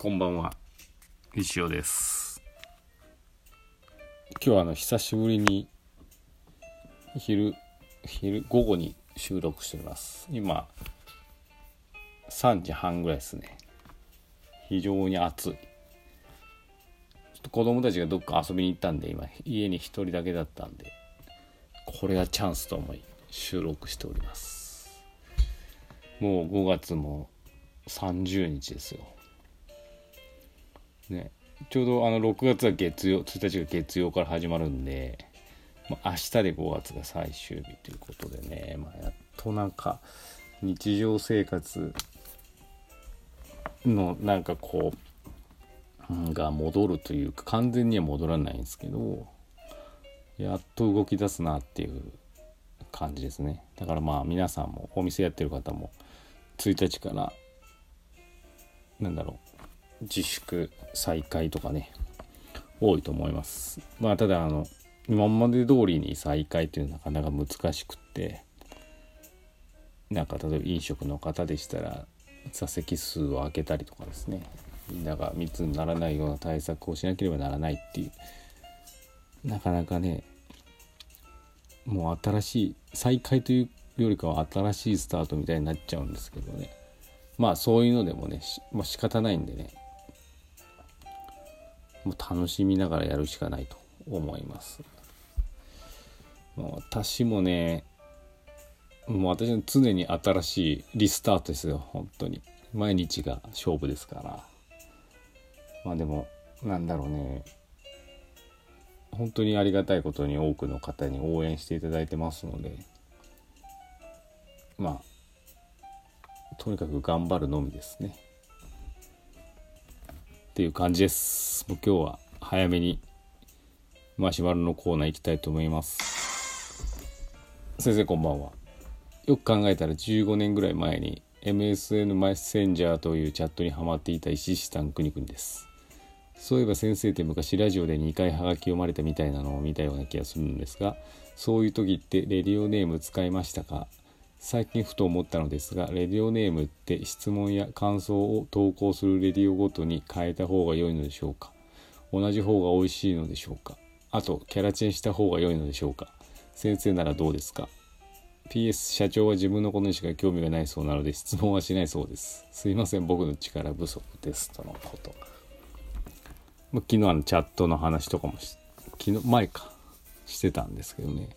こんばんは。石尾です。今日はあの久しぶりに昼昼午後に収録しております。今3時半ぐらいですね。非常に暑い。ちょっと子供たちがどっか遊びに行ったんで今家に一人だけだったんでこれがチャンスと思い収録しております。もう5月も30日ですよ。ねちょうどあの6月は月曜1日が月曜から始まるんで、まあ、明日で5月が最終日ということでね、まあ、やっとなんか日常生活のなんかこうが戻るというか完全には戻らないんですけどやっと動き出すなっていう感じですね。だからまあ皆さんもお店やってる方も1日からなんだろう自粛再開とかね多いと思います。まあただあの今まで通りに再開っていうのはなかなか難しくってなんか例えば飲食の方でしたら座席数を空けたりとかですね。みんなが密にならないような対策をしなければならないっていうなかなかねもう新しい再開というよりかは新しいスタートみたいになっちゃうんですけどね。まあそういうのでもねまあ、仕方ないんでねもう楽しみながらやるしかないと思います。もう私もね、もう私は常に新しいリスタートですよ、本当に。毎日が勝負ですから。まあでも、なんだろうね。本当にありがたいことに多くの方に応援していただいてますので、まあ、とにかく頑張るのみですね。っていう感じです。もう今日は早めにマシュマロのコーナー行きたいと思います。先生こんばんは。よく考えたら15年ぐらい前に MSN メッセンジャーというチャットにハマっていた石下くにくんです。そういえば先生って昔ラジオで2回ハガキ読まれたみたいなのを見たような気がするんですが、そういう時ってレディオネーム使いましたか？最近ふと思ったのですがレディオネームって質問や感想を投稿するレディオごとに変えた方が良いのでしょうか？同じ方が美味しいのでしょうか？あとキャラチェンした方が良いのでしょうか？先生ならどうですか？PS 社長は自分のことにしか興味がないそうなので質問はしないそうです。すいません僕の力不足ですとのこと。昨日あのチャットの話とかも昨日前か。してたんですけどね。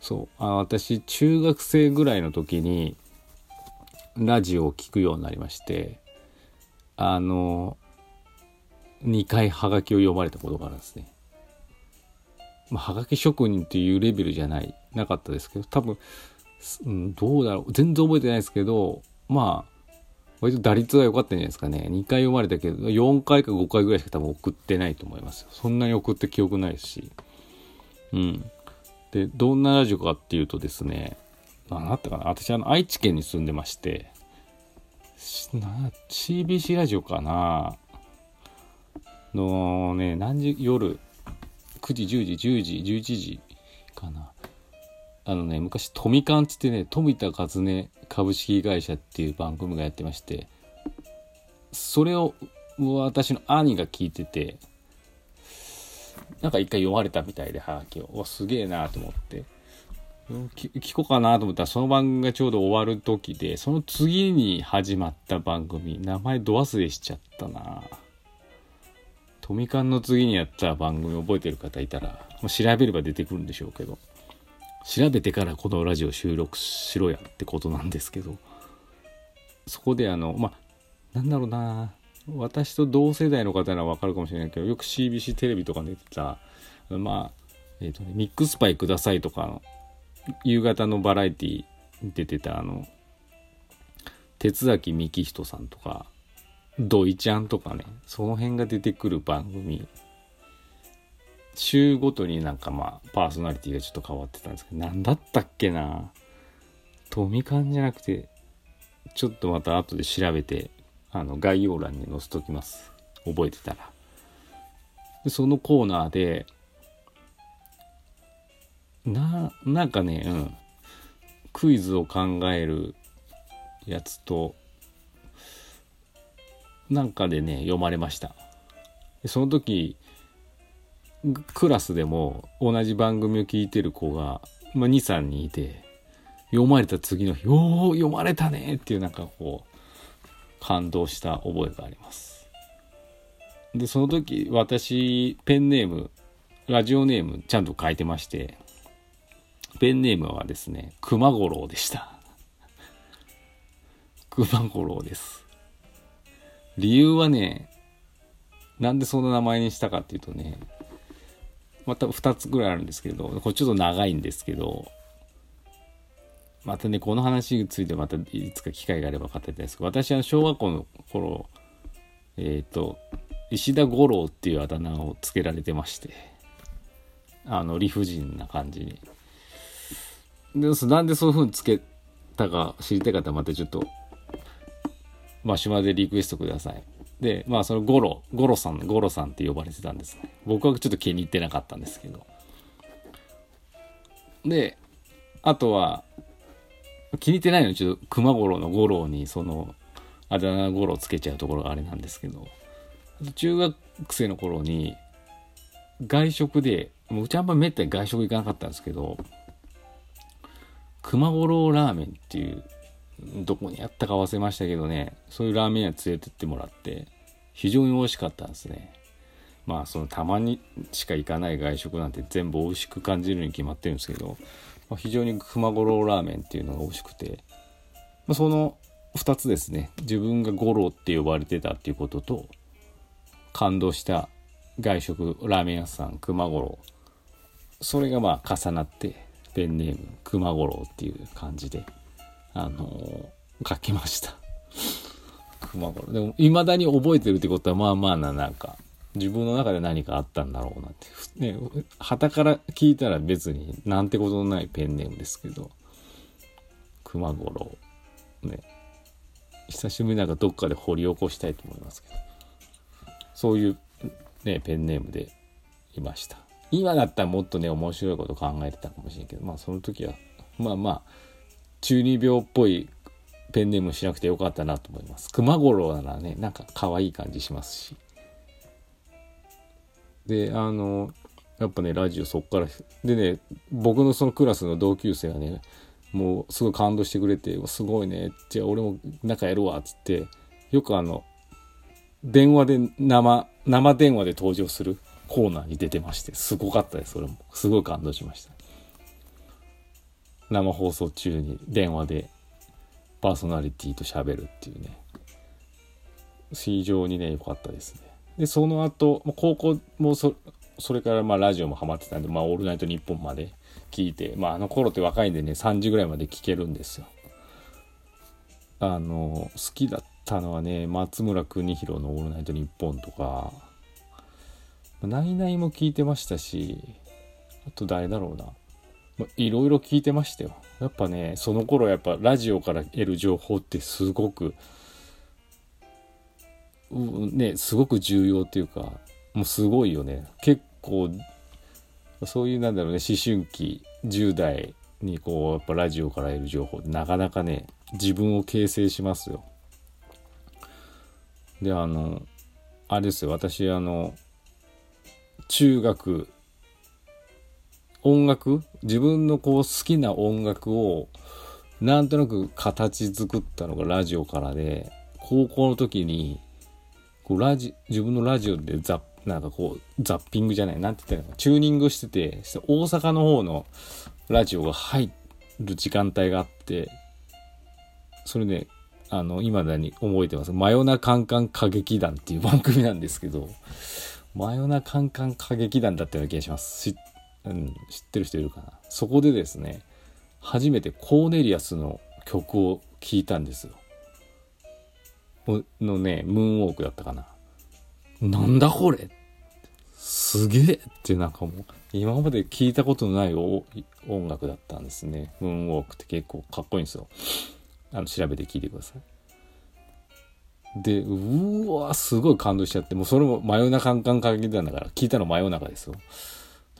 そう。あ私中学生ぐらいの時にラジオを聴くようになりましてあの2回ハガキを読まれたことがあるんですね。まあ、はがき職人っていうレベルじゃないなかったですけど多分、うん、どうだろう。全然覚えてないですけどまあ割と打率は良かったんじゃないですかね。2回読まれたけど4回か5回ぐらいしか多分送ってないと思いますそんなに送って記憶ないですし。うん。で、どんなラジオかっていうとですね、何だったかな私、あの、愛知県に住んでまして、CBC ラジオかなのね、何時、夜、9時、10時、10時、11時かな。あのね、昔、トミカンつってね、富田和音株式会社っていう番組がやってまして、それを私の兄が聞いてて、なんか一回読まれたみたいで、はがきを。わ、すげえなと思って。聞こうかなと思ったら、その番組がちょうど終わる時で、その次に始まった番組、名前ど忘れしちゃったなトミカンの次にやった番組覚えてる方いたら、もう調べれば出てくるんでしょうけど、調べてからこのラジオ収録しろやってことなんですけど、そこであの、まあ、なんだろうな私と同世代の方ならわかるかもしれないけど、よく CBC テレビとか出てた、まあ、えっ、ー、とね、ミックスパイくださいとか、夕方のバラエティ出てたあの、鉄崎幹人さんとか、土井ちゃんとかね、その辺が出てくる番組、週ごとになんかまあ、パーソナリティがちょっと変わってたんですけど、なんだったっけなトミカンじゃなくて、ちょっとまた後で調べてあの概要欄に載せときます。覚えてたら。でそのコーナーで、な、なんかね、うん。クイズを考えるやつと、なんかでね読まれましたその時クラスでも同じ番組を聞いてる子が、まあ、23人いて読まれた次の日「おお読まれたね」っていうなんかこう感動した覚えがあります。でその時私ペンネームラジオネームちゃんと書いてましてペンネームはですね熊五郎でした。熊五郎です。理由はねなんでそんな名前にしたかっていうとねまた2つぐらいあるんですけどこれちょっと長いんですけどまたねこの話についてまたいつか機会があれば語りたいですけど私は小学校の頃えっ、ー、と石田五郎っていうあだ名をつけられてましてあの理不尽な感じにでなんでそういう風につけたか知りたい方はまたちょっとマシュマでリクエストくださいで、まあそのゴロ、ゴロさん、ゴロさんって呼ばれてたんですね。僕はちょっと気に入ってなかったんですけど。で、あとは、気に入ってないのにちょっと熊五郎の五郎にその、あだ名五郎つけちゃうところがあれなんですけど、中学生の頃に、外食で、もううちあんまめったに外食行かなかったんですけど、熊五郎ラーメンっていうどこにあったか忘れましたけどね、そういうラーメン屋連れてってもらって、非常に美味しかったんですね。まあ、そのたまにしか行かない外食なんて全部美味しく感じるに決まってるんですけど、まあ、非常に熊五郎ラーメンっていうのが美味しくて、まあ、その2つですね、自分が五郎って呼ばれてたっていうことと、感動した外食ラーメン屋さん熊五郎それがまあ重なってペンネーム熊五郎っていう感じであのー、書きました。熊五郎。でも、未だに覚えてるってことは、まあまあな、なんか、自分の中で何かあったんだろうなって。ね、旗から聞いたら別になんてことのないペンネームですけど、熊五郎。ね。久しぶりなんかどっかで掘り起こしたいと思いますけど。そういうね、ペンネームでいました。今だったらもっとね、面白いこと考えてたかもしれんけど、まあその時は、まあまあ、中二病っぽいペンネームしなくてよかったなと思います。熊五郎ならね、なんか可愛い感じしますし。で、あの、やっぱね、ラジオそっから、でね、僕のそのクラスの同級生がね、もうすごい感動してくれて、すごいね、じゃあ俺も仲やるわ、っつって、よくあの、電話で生、生電話で登場するコーナーに出てまして、すごかったです、それも。すごい感動しました。生放送中に電話でパーソナリティと喋るっていうね非常にね良かったですねでその後高校もそそれからまあラジオもハマってたんで「まあ、オールナイトニッポン」まで聞いて、まあ、あの頃って若いんでね3時ぐらいまで聞けるんですよあの好きだったのはね松村邦弘の「オールナイトニッポン」とか「ナイナイ」も聞いてましたしあと誰だろうないろいろ聞いてましたよ。やっぱね、その頃やっぱラジオから得る情報ってすごく、ね、すごく重要っていうか、もうすごいよね。結構、そういうなんだろうね、思春期、10代にこう、やっぱラジオから得る情報なかなかね、自分を形成しますよ。で、あの、あれですよ、私、あの、中学音楽？自分のこう好きな音楽をなんとなく形作ったのがラジオからで高校の時にこうラジ自分のラジオでザなんかこうザッピングじゃないなんて言ったらチューニングしてて大阪の方のラジオが入る時間帯があってそれで、あの今だに覚えてます「真夜中カンカン歌劇団」っていう 番組なんですけど真夜中カンカン歌劇団だったような気がします。うん、知ってる人いるかな。そこでですね初めてコーネリアスの曲を聴いたんですよ。のねムーンウォークだったかな。なんだこれ。すげえってなんかもう今まで聞いたことのない音楽だったんですね。ムーンウォークって結構かっこいいんですよ。あの調べて聞いてください。でうわすごい感動しちゃってもうそれも真夜中カンカン限りなんだから聞いたの真夜中ですよ。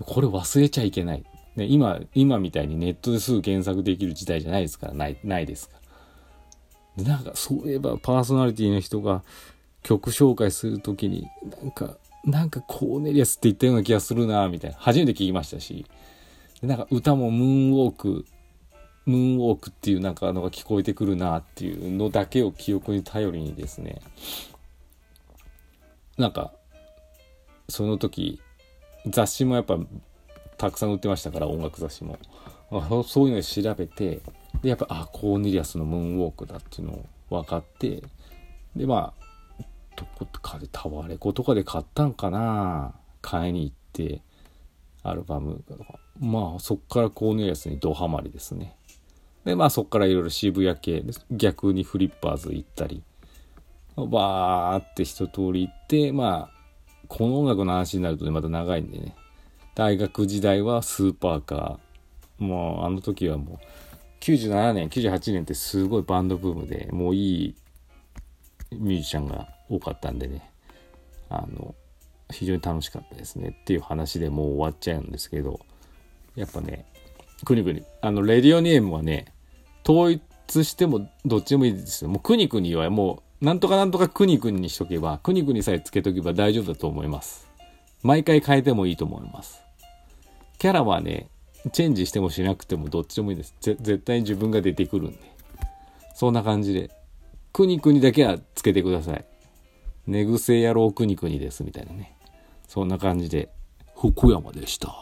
これ忘れちゃいけない。ね、今、今みたいにネットですぐ検索できる時代じゃないですから、ない、ないですか。でなんか、そういえばパーソナリティの人が、曲紹介する時になんかなんかコーネリアスって言ったような気がするなみたいな。初めて聞きましたし。なんか歌もムーンウォークムーンウォークっていうなんかのが聞こえてくるなっていうのだけを記憶に頼りにですね。なんかその時雑誌もやっぱたくさん売ってましたから音楽雑誌も。そういうのを調べてでやっぱあコーネリアスのムーンウォークだっていうのを分かってでまあどこかでタワレコとかで買ったんかな？買いに行ってアルバム。とかまあそっからコーネリアスにドハマりですね。でまあそっからいろいろ渋谷系逆にフリッパーズ行ったりバーって一通り行ってまあこの音楽の話になるとねまた長いんでね。大学時代はスーパーカー。もうあの時はもう97年98年ってすごいバンドブームでもういいミュージシャンが多かったんでねあの非常に楽しかったですね。っていう話でもう終わっちゃうんですけどやっぱねくにくにあのレディオネームはね統一してもどっちでもいいですよ。もうくにくにはもうなんとかなんとかくにくににしとけばくにくにさえつけとけば大丈夫だと思います。毎回変えてもいいと思います。キャラはねチェンジしてもしなくてもどっちでもいいです。絶対に自分が出てくるんで。そんな感じで。くにくにだけはつけてください。寝癖野郎くにくにですみたいなね。そんな感じで、福山でした。